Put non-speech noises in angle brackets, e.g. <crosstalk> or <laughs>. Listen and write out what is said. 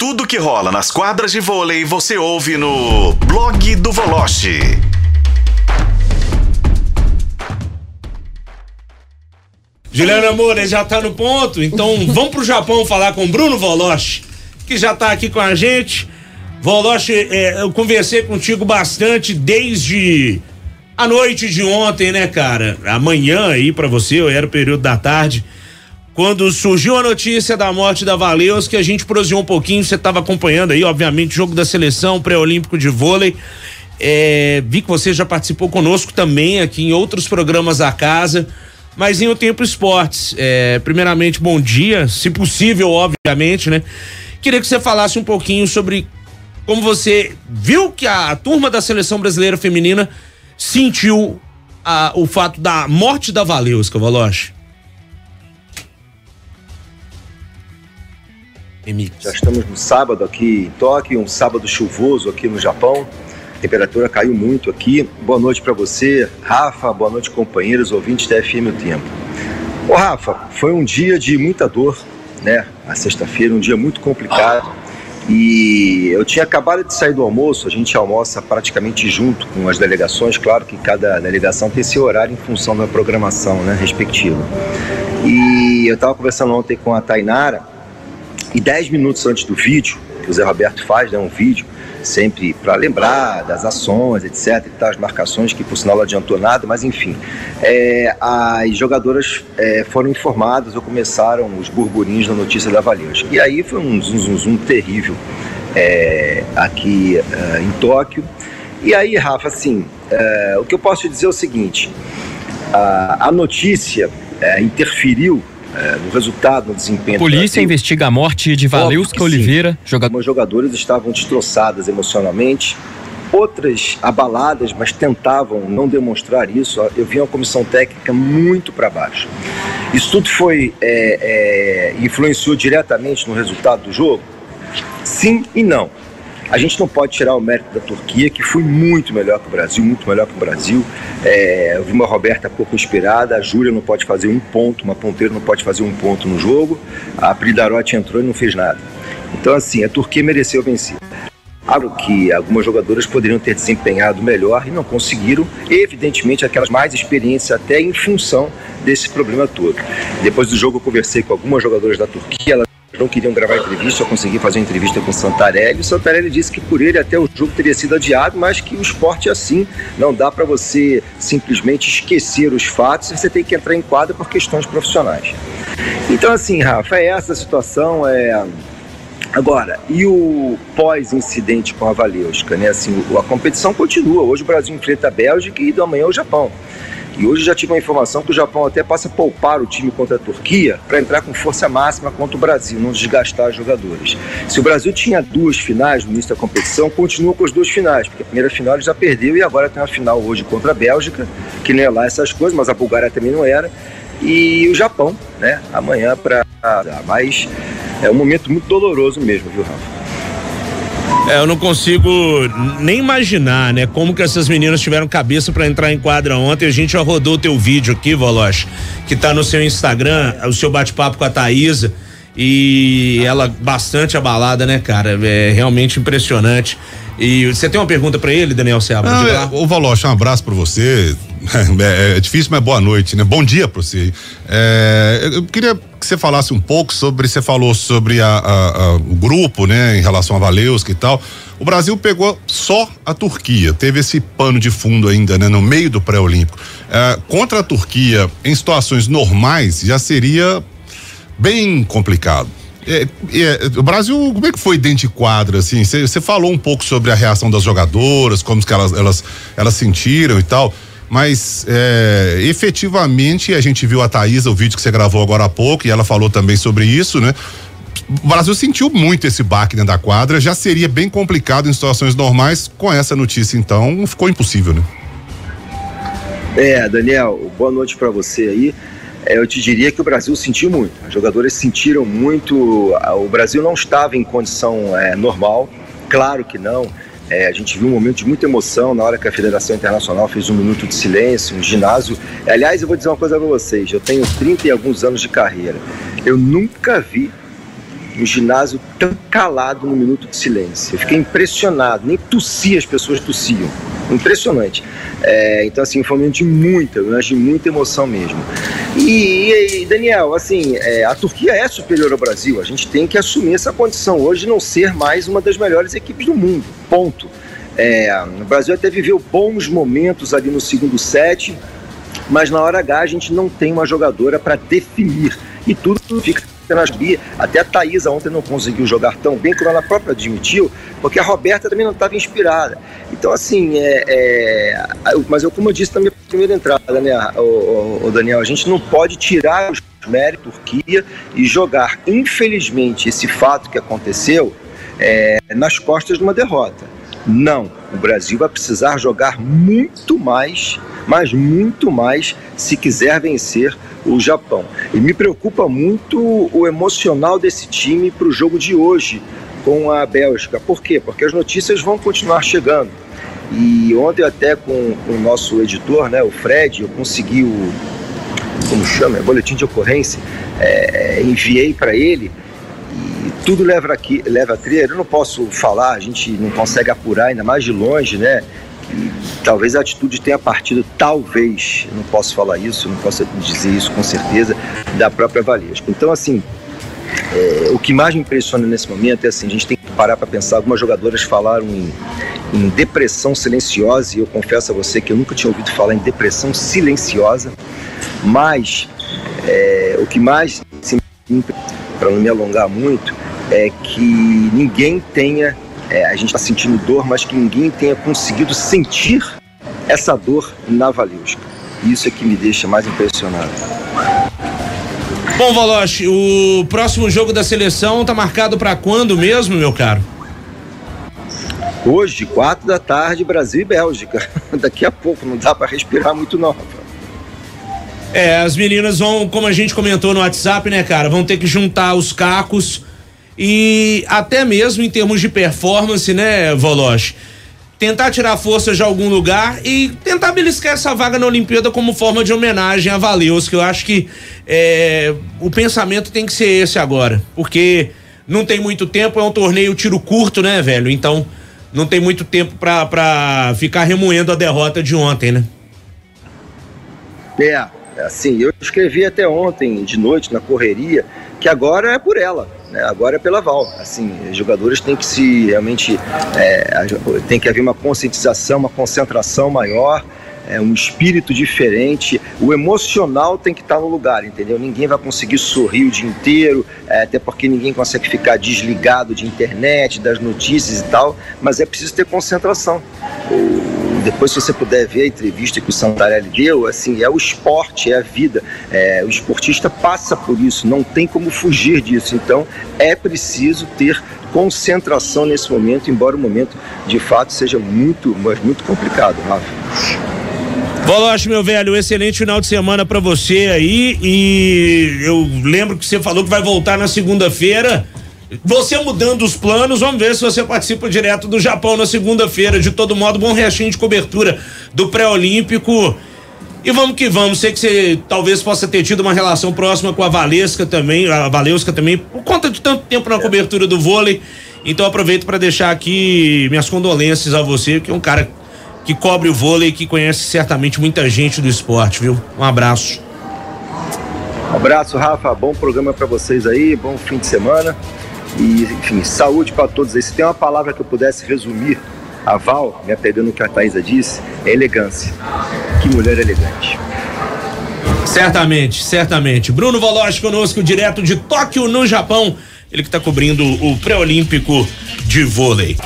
Tudo que rola nas quadras de vôlei você ouve no blog do Voloche. Juliana Moura já tá no ponto, então <laughs> vamos pro Japão falar com Bruno Voloche, que já tá aqui com a gente. Voloche, é, eu conversei contigo bastante desde a noite de ontem, né, cara? Amanhã aí para você, era o período da tarde. Quando surgiu a notícia da morte da Valeus, que a gente proseou um pouquinho, você estava acompanhando aí, obviamente, jogo da seleção pré-olímpico de vôlei. É, vi que você já participou conosco também aqui em outros programas da casa, mas em O Tempo Esportes. É, primeiramente, bom dia, se possível, obviamente, né? Queria que você falasse um pouquinho sobre como você viu que a, a turma da seleção brasileira feminina sentiu a, o fato da morte da Valeus, Cavaloche. Já estamos no sábado aqui em Tóquio, um sábado chuvoso aqui no Japão. A temperatura caiu muito aqui. Boa noite para você, Rafa. Boa noite, companheiros, ouvintes da FM O Tempo. Ô, Rafa, foi um dia de muita dor, né? A sexta-feira, um dia muito complicado. E eu tinha acabado de sair do almoço, a gente almoça praticamente junto com as delegações, claro que cada delegação tem seu horário em função da programação né, respectiva. E eu estava conversando ontem com a Tainara, e 10 minutos antes do vídeo, que o Zé Roberto faz, né, um vídeo, sempre para lembrar das ações, etc. E tal, as marcações, que por sinal não adiantou nada, mas enfim. É, as jogadoras é, foram informadas ou começaram os burburinhos da notícia da Valeusk. E aí foi um zum, zum, zum terrível é, aqui é, em Tóquio. E aí, Rafa, assim, é, o que eu posso te dizer é o seguinte: a, a notícia é, interferiu é, no resultado, no desempenho. Polícia investiga a morte de Valeuska Oliveira. Algumas jogadoras estavam destroçadas emocionalmente, outras abaladas, mas tentavam não demonstrar isso. Eu vi uma comissão técnica muito para baixo. Isso tudo foi é, é, influenciou diretamente no resultado do jogo? Sim e não. A gente não pode tirar o mérito da Turquia, que foi muito melhor que o Brasil, muito melhor que o Brasil. É, eu vi uma Roberta pouco inspirada, a Júlia não pode fazer um ponto, uma ponteira não pode fazer um ponto no jogo, a Pridarote entrou e não fez nada. Então, assim, a Turquia mereceu vencer. Claro que algumas jogadoras poderiam ter desempenhado melhor e não conseguiram, evidentemente aquelas mais experientes até em função desse problema todo. Depois do jogo eu conversei com algumas jogadoras da Turquia, elas não queriam gravar entrevista, eu consegui fazer uma entrevista com o Santarelli. O Santarelli disse que por ele até o jogo teria sido adiado, mas que o esporte é assim, não dá para você simplesmente esquecer os fatos, você tem que entrar em quadra por questões profissionais. Então assim, Rafa, é essa a situação, é Agora, e o pós-incidente com a Valeuska, né? Assim, a competição continua. Hoje o Brasil enfrenta a Bélgica e amanhã o Japão. E hoje já tive uma informação que o Japão até passa a poupar o time contra a Turquia para entrar com força máxima contra o Brasil, não desgastar os jogadores. Se o Brasil tinha duas finais no início da competição, continua com as duas finais, porque a primeira final ele já perdeu e agora tem uma final hoje contra a Bélgica, que não é lá essas coisas, mas a Bulgária também não era. E o Japão, né? Amanhã para. Mas é um momento muito doloroso mesmo, viu, Rafa? É, eu não consigo nem imaginar, né? Como que essas meninas tiveram cabeça para entrar em quadra ontem. A gente já rodou o teu vídeo aqui, Voloche, que tá no seu Instagram, o seu bate-papo com a Thaisa. E ela bastante abalada, né, cara? É realmente impressionante. E você tem uma pergunta para ele, Daniel Seabra? Não, é, ô Valoche, um abraço para você. <laughs> É, é, difícil, mas boa noite, né? Bom dia para você. É, eu queria que você falasse um pouco sobre, você falou sobre a, a, a, o grupo, né, em relação a Valeuska e tal. O Brasil pegou só a Turquia, teve esse pano de fundo ainda, né, no meio do pré-olímpico. É, contra a Turquia, em situações normais, já seria bem complicado. É, é, o Brasil, como é que foi dentro de quadra, assim? Você falou um pouco sobre a reação das jogadoras, como que elas, elas, elas sentiram e tal, mas é, efetivamente a gente viu a Thaisa, o vídeo que você gravou agora há pouco, e ela falou também sobre isso, né? O Brasil sentiu muito esse baque dentro da quadra, já seria bem complicado em situações normais, com essa notícia então ficou impossível, né? É, Daniel, boa noite para você aí. É, eu te diria que o Brasil sentiu muito. As jogadoras sentiram muito. O Brasil não estava em condição é, normal, claro que não. É, a gente viu um momento de muita emoção na hora que a Federação Internacional fez um minuto de silêncio, um ginásio. Aliás, eu vou dizer uma coisa para vocês: eu tenho 30 e alguns anos de carreira. Eu nunca vi um ginásio tão calado no minuto de silêncio. Eu fiquei impressionado, nem tossia as pessoas tossiam. Impressionante. É, então, assim, foi um momento de muita, de muita emoção mesmo. E, e Daniel, assim, é, a Turquia é superior ao Brasil. A gente tem que assumir essa condição hoje não ser mais uma das melhores equipes do mundo. Ponto. É, o Brasil até viveu bons momentos ali no segundo set, mas na hora H a gente não tem uma jogadora para definir. E tudo fica nas bi. Até a Thaisa ontem não conseguiu jogar tão bem como ela própria admitiu, porque a Roberta também não estava inspirada. Então, assim, é, é, mas eu, como eu disse na minha primeira entrada, né, o, o Daniel, a gente não pode tirar os méritos Turquia e jogar, infelizmente, esse fato que aconteceu é, nas costas de uma derrota. Não, o Brasil vai precisar jogar muito mais, mas muito mais, se quiser vencer o Japão. E me preocupa muito o emocional desse time para o jogo de hoje com a Bélgica. Por quê? Porque as notícias vão continuar chegando. E ontem até com, o nosso editor, né, o Fred, eu consegui o como chama, boletim de ocorrência, é, enviei para ele tudo leva, aqui, leva a crer. Eu não posso falar, a gente não consegue apurar ainda mais de longe, né? Talvez a atitude tenha partido, talvez, não posso falar isso, não posso dizer isso com certeza, da própria Valesca. Então, assim, é, o que mais me impressiona nesse momento é assim, a gente tem que parar para pensar, algumas jogadoras falaram em, em depressão silenciosa, e eu confesso a você que eu nunca tinha ouvido falar em depressão silenciosa, mas é, o que mais, assim, para não me alongar muito, é que ninguém tenha é, a gente está sentindo dor, mas que ninguém tenha conseguido sentir essa dor na Valeuska. Isso é que me deixa mais impressionado. Bom, Valoche, o próximo jogo da seleção está marcado para quando mesmo, meu caro? Hoje, quatro da tarde, Brasil e Bélgica. <laughs> Daqui a pouco, não dá para respirar muito não. É, as meninas vão, como a gente comentou no WhatsApp, né, cara, vão ter que juntar os cacos e até mesmo em termos de performance, né, Voloche? Tentar tirar força de algum lugar e tentar beliscar essa vaga na Olimpíada como forma de homenagem a Valeus, que eu acho que é, o pensamento tem que ser esse agora, porque não tem muito tempo, é um torneio tiro curto, né, velho? Então não tem muito tempo pra, pra ficar remoendo a derrota de ontem, né? É, assim, eu escrevi até ontem de noite na correria que agora é por ela né? Agora é pela Val. Assim, os jogadores têm que se realmente é, tem que haver uma conscientização, uma concentração maior. É um espírito diferente, o emocional tem que estar no lugar, entendeu? Ninguém vai conseguir sorrir o dia inteiro, é, até porque ninguém consegue ficar desligado de internet, das notícias e tal, mas é preciso ter concentração. O, depois, se você puder ver a entrevista que o Santarelli deu, assim, é o esporte, é a vida. É, o esportista passa por isso, não tem como fugir disso. Então, é preciso ter concentração nesse momento, embora o momento de fato seja muito, mas muito complicado, Rafa. Boloche, meu velho, excelente final de semana para você aí. E eu lembro que você falou que vai voltar na segunda-feira. Você mudando os planos, vamos ver se você participa direto do Japão na segunda-feira. De todo modo, bom restinho de cobertura do pré-olímpico. E vamos que vamos. Sei que você talvez possa ter tido uma relação próxima com a Valesca também, a Valesca também, por conta de tanto tempo na cobertura do vôlei. Então aproveito para deixar aqui minhas condolências a você, que é um cara que cobre o vôlei que conhece certamente muita gente do esporte, viu? Um abraço. Um abraço, Rafa. Bom programa para vocês aí, bom fim de semana. E, enfim, saúde para todos. Se tem uma palavra que eu pudesse resumir a Val, me apegando no que a Thaisa disse, é elegância. Que mulher elegante. Certamente, certamente. Bruno Voloche conosco, direto de Tóquio, no Japão. Ele que está cobrindo o pré-olímpico de vôlei.